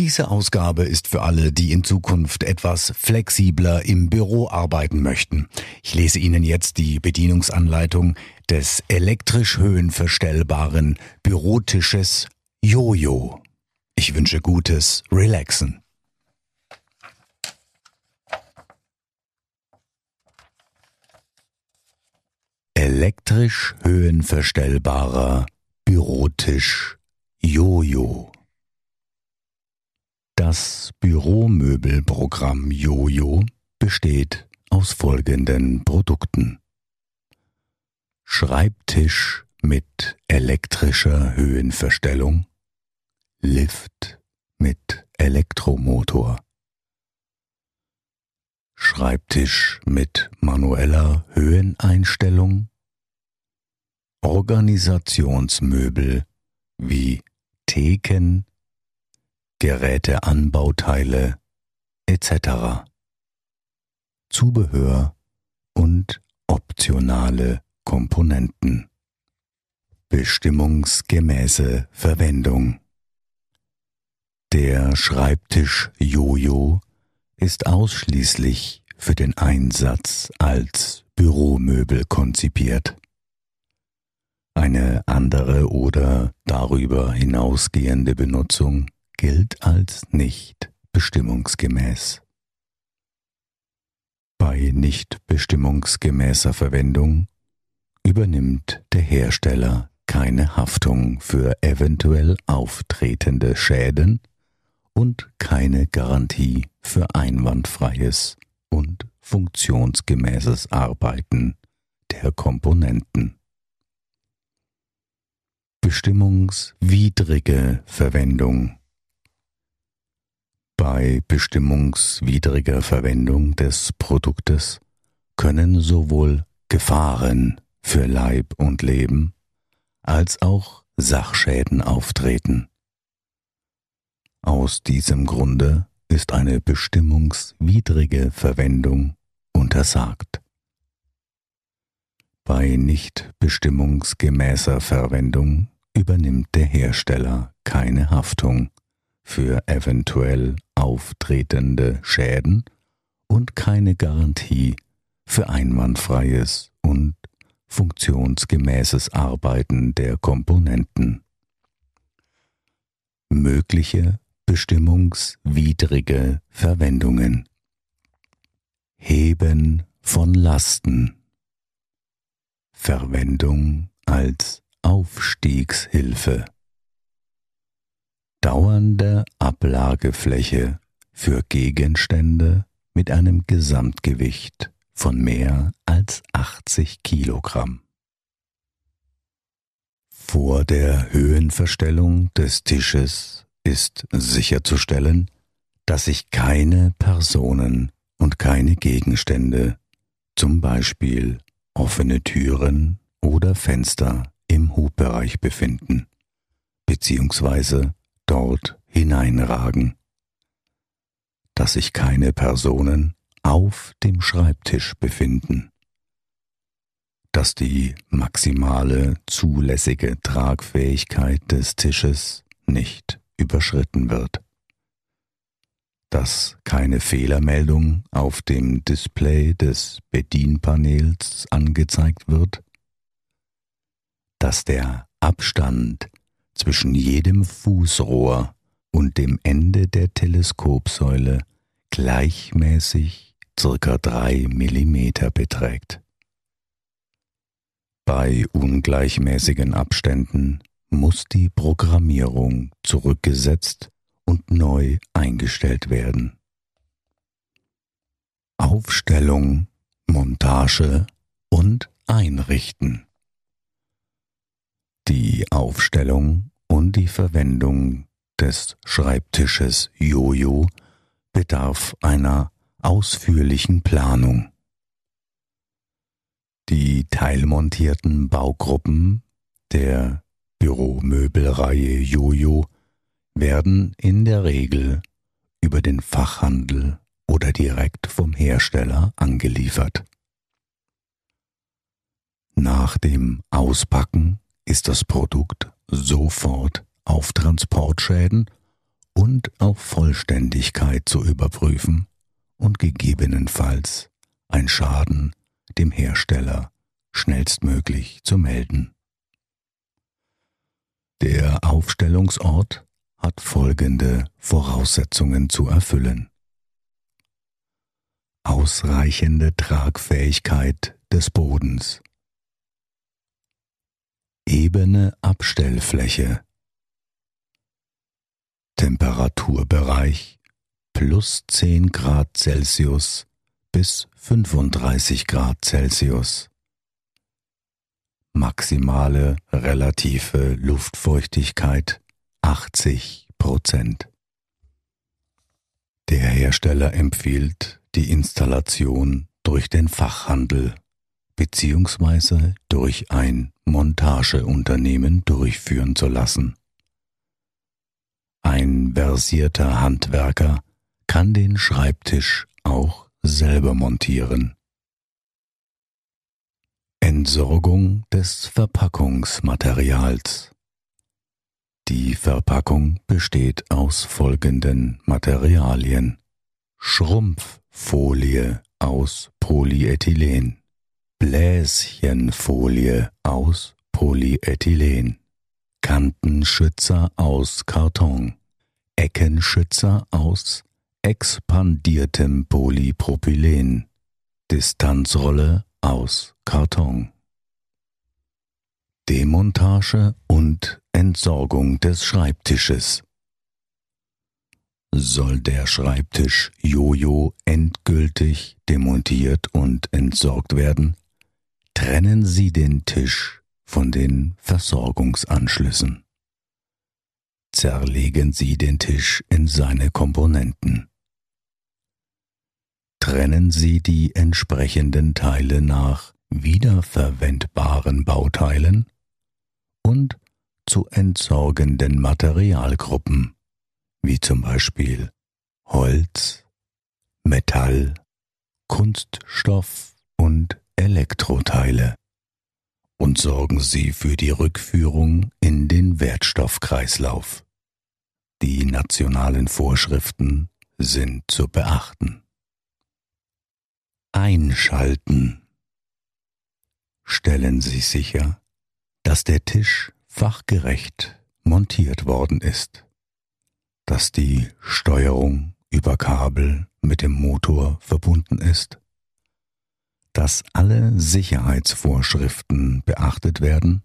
Diese Ausgabe ist für alle, die in Zukunft etwas flexibler im Büro arbeiten möchten. Ich lese Ihnen jetzt die Bedienungsanleitung des elektrisch höhenverstellbaren Bürotisches Jojo. Ich wünsche gutes Relaxen. Elektrisch höhenverstellbarer Bürotisch Jojo. Das Büromöbelprogramm Jojo besteht aus folgenden Produkten. Schreibtisch mit elektrischer Höhenverstellung, Lift mit Elektromotor, Schreibtisch mit manueller Höheneinstellung, Organisationsmöbel wie Theken, Geräteanbauteile etc. Zubehör und optionale Komponenten. Bestimmungsgemäße Verwendung. Der Schreibtisch Jojo ist ausschließlich für den Einsatz als Büromöbel konzipiert. Eine andere oder darüber hinausgehende Benutzung gilt als nicht bestimmungsgemäß. Bei nicht bestimmungsgemäßer Verwendung übernimmt der Hersteller keine Haftung für eventuell auftretende Schäden und keine Garantie für einwandfreies und funktionsgemäßes Arbeiten der Komponenten. Bestimmungswidrige Verwendung bei bestimmungswidriger Verwendung des Produktes können sowohl Gefahren für Leib und Leben als auch Sachschäden auftreten. Aus diesem Grunde ist eine bestimmungswidrige Verwendung untersagt. Bei nicht bestimmungsgemäßer Verwendung übernimmt der Hersteller keine Haftung für eventuell auftretende Schäden und keine Garantie für einwandfreies und funktionsgemäßes Arbeiten der Komponenten. Mögliche bestimmungswidrige Verwendungen. Heben von Lasten. Verwendung als Aufstiegshilfe dauernde Ablagefläche für Gegenstände mit einem Gesamtgewicht von mehr als 80 Kilogramm. Vor der Höhenverstellung des Tisches ist sicherzustellen, dass sich keine Personen und keine Gegenstände, zum Beispiel offene Türen oder Fenster im Hubbereich befinden, beziehungsweise dort hineinragen, dass sich keine Personen auf dem Schreibtisch befinden, dass die maximale zulässige Tragfähigkeit des Tisches nicht überschritten wird, dass keine Fehlermeldung auf dem Display des Bedienpanels angezeigt wird, dass der Abstand zwischen jedem Fußrohr und dem Ende der Teleskopsäule gleichmäßig circa drei Millimeter beträgt. Bei ungleichmäßigen Abständen muss die Programmierung zurückgesetzt und neu eingestellt werden. Aufstellung, Montage und Einrichten. Die Aufstellung und die Verwendung des Schreibtisches Jojo bedarf einer ausführlichen Planung. Die teilmontierten Baugruppen der Büromöbelreihe Jojo werden in der Regel über den Fachhandel oder direkt vom Hersteller angeliefert. Nach dem Auspacken ist das Produkt sofort auf Transportschäden und auf Vollständigkeit zu überprüfen und gegebenenfalls ein Schaden dem Hersteller schnellstmöglich zu melden. Der Aufstellungsort hat folgende Voraussetzungen zu erfüllen. Ausreichende Tragfähigkeit des Bodens. Ebene Abstellfläche. Temperaturbereich plus 10 Grad Celsius bis 35 Grad Celsius. Maximale relative Luftfeuchtigkeit 80 Prozent. Der Hersteller empfiehlt die Installation durch den Fachhandel beziehungsweise durch ein Montageunternehmen durchführen zu lassen. Ein versierter Handwerker kann den Schreibtisch auch selber montieren. Entsorgung des Verpackungsmaterials Die Verpackung besteht aus folgenden Materialien Schrumpffolie aus Polyethylen Bläschenfolie aus Polyethylen, Kantenschützer aus Karton, Eckenschützer aus expandiertem Polypropylen, Distanzrolle aus Karton. Demontage und Entsorgung des Schreibtisches. Soll der Schreibtisch Jojo endgültig demontiert und entsorgt werden, Trennen Sie den Tisch von den Versorgungsanschlüssen. Zerlegen Sie den Tisch in seine Komponenten. Trennen Sie die entsprechenden Teile nach wiederverwendbaren Bauteilen und zu entsorgenden Materialgruppen, wie zum Beispiel Holz, Metall, Kunststoff und Elektroteile und sorgen Sie für die Rückführung in den Wertstoffkreislauf. Die nationalen Vorschriften sind zu beachten. Einschalten. Stellen Sie sicher, dass der Tisch fachgerecht montiert worden ist, dass die Steuerung über Kabel mit dem Motor verbunden ist dass alle Sicherheitsvorschriften beachtet werden,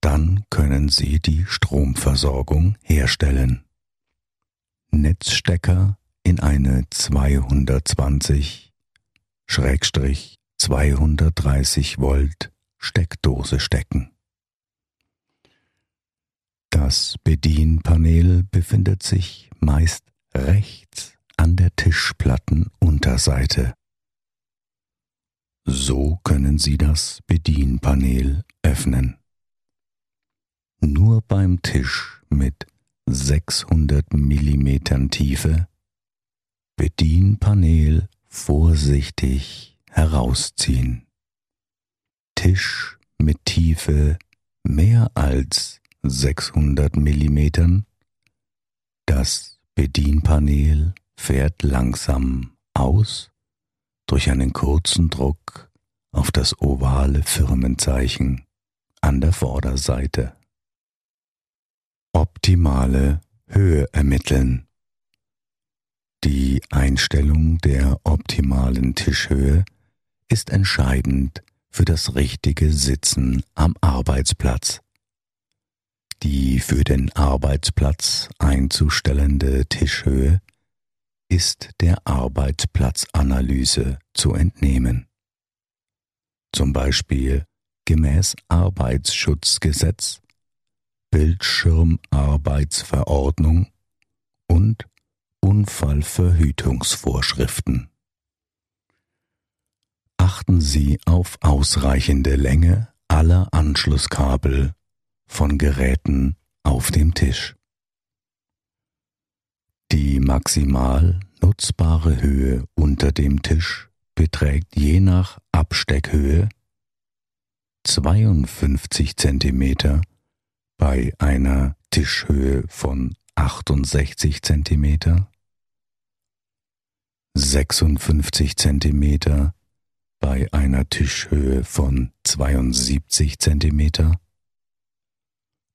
dann können Sie die Stromversorgung herstellen. Netzstecker in eine 220 230 Volt Steckdose stecken. Das Bedienpanel befindet sich meist rechts an der Tischplattenunterseite. So können Sie das Bedienpanel öffnen. Nur beim Tisch mit 600 mm Tiefe Bedienpanel vorsichtig herausziehen. Tisch mit Tiefe mehr als 600 mm. Das Bedienpanel fährt langsam aus durch einen kurzen Druck auf das ovale Firmenzeichen an der Vorderseite. Optimale Höhe ermitteln. Die Einstellung der optimalen Tischhöhe ist entscheidend für das richtige Sitzen am Arbeitsplatz. Die für den Arbeitsplatz einzustellende Tischhöhe ist der Arbeitsplatzanalyse zu entnehmen. Zum Beispiel gemäß Arbeitsschutzgesetz, Bildschirmarbeitsverordnung und Unfallverhütungsvorschriften. Achten Sie auf ausreichende Länge aller Anschlusskabel von Geräten auf dem Tisch. Die maximal nutzbare Höhe unter dem Tisch beträgt je nach Absteckhöhe 52 cm bei einer Tischhöhe von 68 cm, 56 cm bei einer Tischhöhe von 72 cm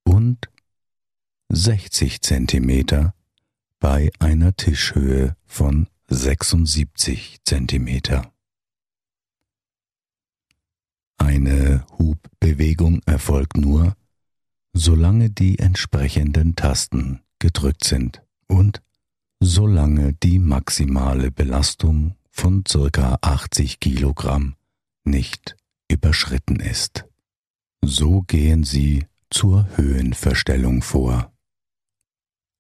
und 60 cm bei einer Tischhöhe von 76 cm. Eine Hubbewegung erfolgt nur, solange die entsprechenden Tasten gedrückt sind und solange die maximale Belastung von circa 80 Kilogramm nicht überschritten ist. So gehen Sie zur Höhenverstellung vor.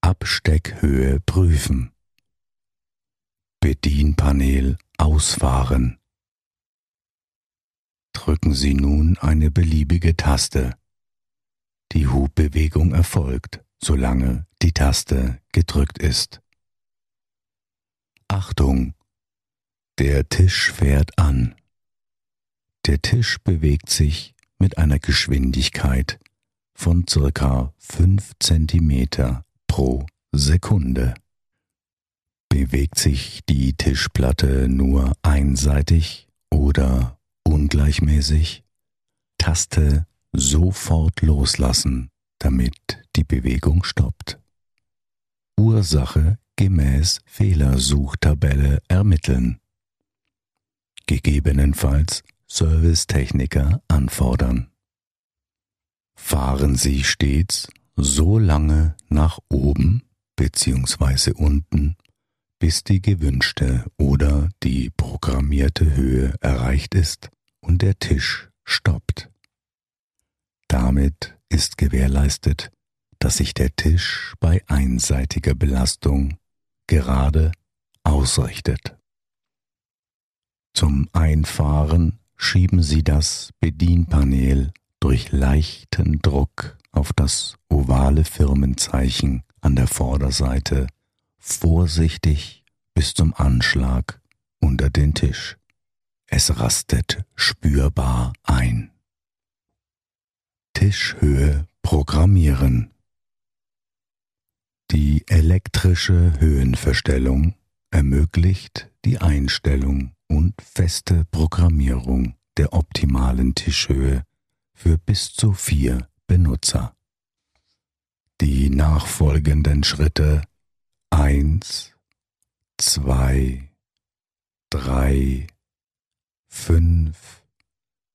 Absteckhöhe prüfen. Bedienpanel ausfahren. Drücken Sie nun eine beliebige Taste. Die Hubbewegung erfolgt, solange die Taste gedrückt ist. Achtung! Der Tisch fährt an. Der Tisch bewegt sich mit einer Geschwindigkeit von circa 5 cm pro Sekunde. Bewegt sich die Tischplatte nur einseitig oder ungleichmäßig, Taste sofort loslassen, damit die Bewegung stoppt. Ursache gemäß Fehlersuchtabelle ermitteln. Gegebenenfalls Servicetechniker anfordern. Fahren Sie stets so lange nach oben bzw. unten, bis die gewünschte oder die programmierte Höhe erreicht ist und der Tisch stoppt. Damit ist gewährleistet, dass sich der Tisch bei einseitiger Belastung gerade ausrichtet. Zum Einfahren schieben Sie das Bedienpanel durch leichten Druck auf das ovale Firmenzeichen an der Vorderseite vorsichtig bis zum Anschlag unter den Tisch. Es rastet spürbar ein. Tischhöhe programmieren. Die elektrische Höhenverstellung ermöglicht die Einstellung und feste Programmierung der optimalen Tischhöhe für bis zu vier Benutzer. Die nachfolgenden Schritte eins, zwei, drei, fünf,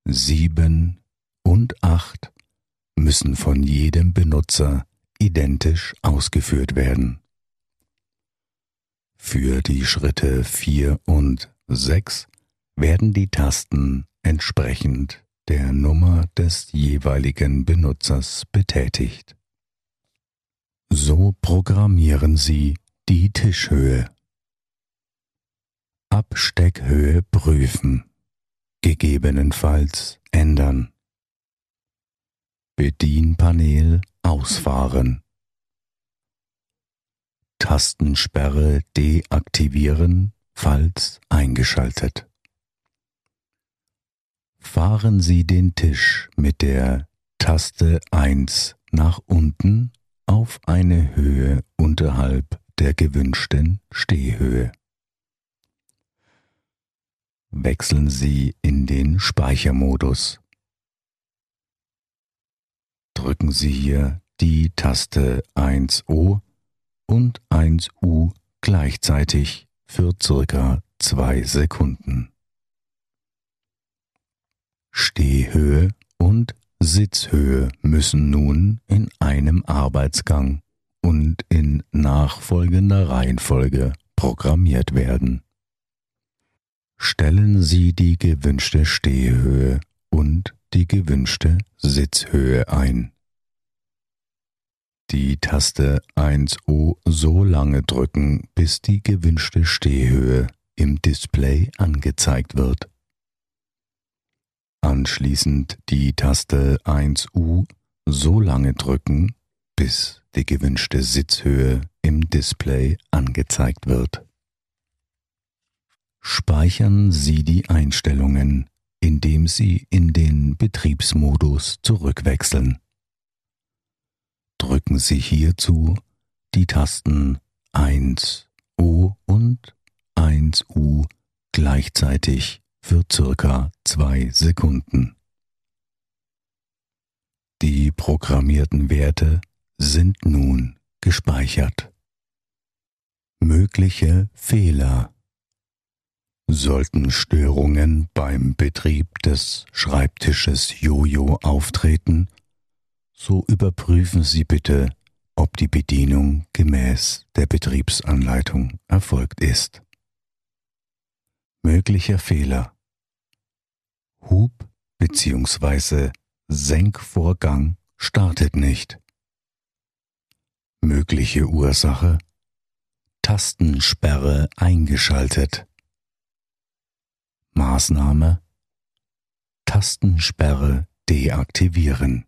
sieben und acht müssen von jedem Benutzer identisch ausgeführt werden. Für die Schritte 4 und 6 werden die Tasten entsprechend der Nummer des jeweiligen Benutzers betätigt. So programmieren Sie die Tischhöhe. Absteckhöhe prüfen, gegebenenfalls ändern. Bedienpanel ausfahren. Tastensperre deaktivieren, falls eingeschaltet. Fahren Sie den Tisch mit der Taste 1 nach unten auf eine Höhe unterhalb der gewünschten Stehhöhe. Wechseln Sie in den Speichermodus drücken Sie hier die Taste 1O und 1U gleichzeitig für circa zwei Sekunden. Stehhöhe und Sitzhöhe müssen nun in einem Arbeitsgang und in nachfolgender Reihenfolge programmiert werden. Stellen Sie die gewünschte Stehhöhe und die gewünschte Sitzhöhe ein. Die Taste 1O so lange drücken, bis die gewünschte Stehhöhe im Display angezeigt wird. Anschließend die Taste 1U so lange drücken, bis die gewünschte Sitzhöhe im Display angezeigt wird. Speichern Sie die Einstellungen, indem Sie in den Betriebsmodus zurückwechseln. Drücken Sie hierzu die Tasten 1U und 1U gleichzeitig für circa zwei Sekunden. Die programmierten Werte sind nun gespeichert. Mögliche Fehler Sollten Störungen beim Betrieb des Schreibtisches Jojo auftreten, so überprüfen Sie bitte, ob die Bedienung gemäß der Betriebsanleitung erfolgt ist. Möglicher Fehler Hub bzw. Senkvorgang startet nicht. Mögliche Ursache Tastensperre eingeschaltet. Maßnahme Tastensperre deaktivieren.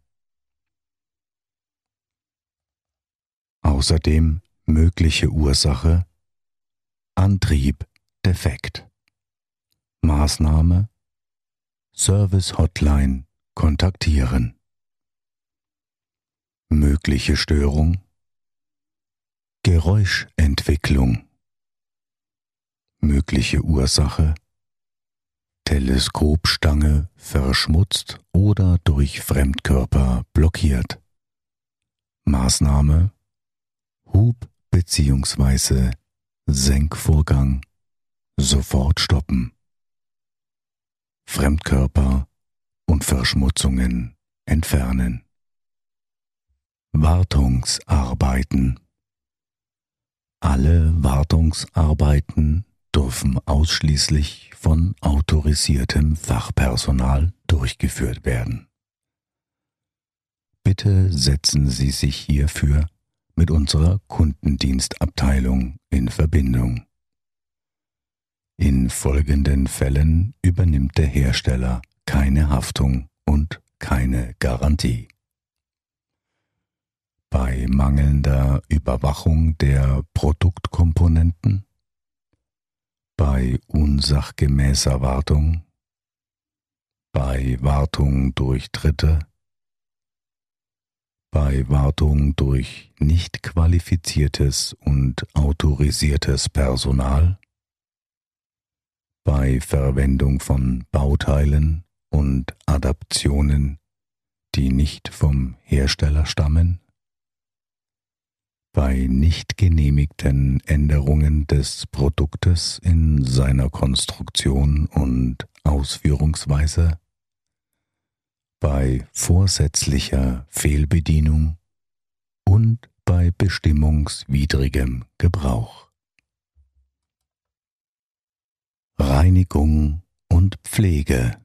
Außerdem mögliche Ursache Antrieb defekt. Maßnahme Service Hotline kontaktieren. Mögliche Störung Geräuschentwicklung. Mögliche Ursache Teleskopstange verschmutzt oder durch Fremdkörper blockiert. Maßnahme Hub bzw. Senkvorgang sofort stoppen. Fremdkörper und Verschmutzungen entfernen. Wartungsarbeiten Alle Wartungsarbeiten dürfen ausschließlich von autorisiertem Fachpersonal durchgeführt werden. Bitte setzen Sie sich hierfür mit unserer Kundendienstabteilung in Verbindung. In folgenden Fällen übernimmt der Hersteller keine Haftung und keine Garantie. Bei mangelnder Überwachung der Produktkomponenten, bei unsachgemäßer Wartung, bei Wartung durch Dritte, bei Wartung durch nicht qualifiziertes und autorisiertes Personal, bei Verwendung von Bauteilen und Adaptionen, die nicht vom Hersteller stammen, bei nicht genehmigten Änderungen des Produktes in seiner Konstruktion und Ausführungsweise, bei vorsätzlicher Fehlbedienung und bei bestimmungswidrigem Gebrauch. Reinigung und Pflege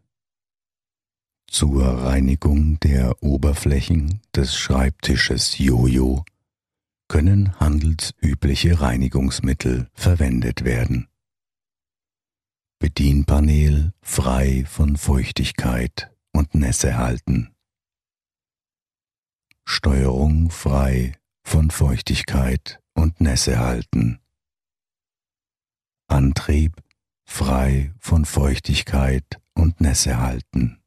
zur Reinigung der Oberflächen des Schreibtisches Jojo können handelsübliche Reinigungsmittel verwendet werden. Bedienpanel frei von Feuchtigkeit und Nässe halten. Steuerung frei von Feuchtigkeit und Nässe halten. Antrieb frei von Feuchtigkeit und Nässe halten.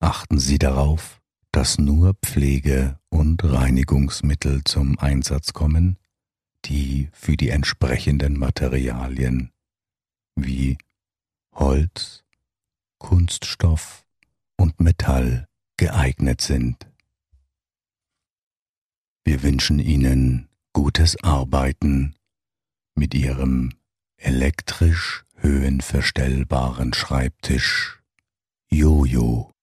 Achten Sie darauf, dass nur Pflege- und Reinigungsmittel zum Einsatz kommen, die für die entsprechenden Materialien wie Holz, Kunststoff und Metall geeignet sind. Wir wünschen Ihnen gutes Arbeiten mit Ihrem elektrisch höhenverstellbaren Schreibtisch Jojo.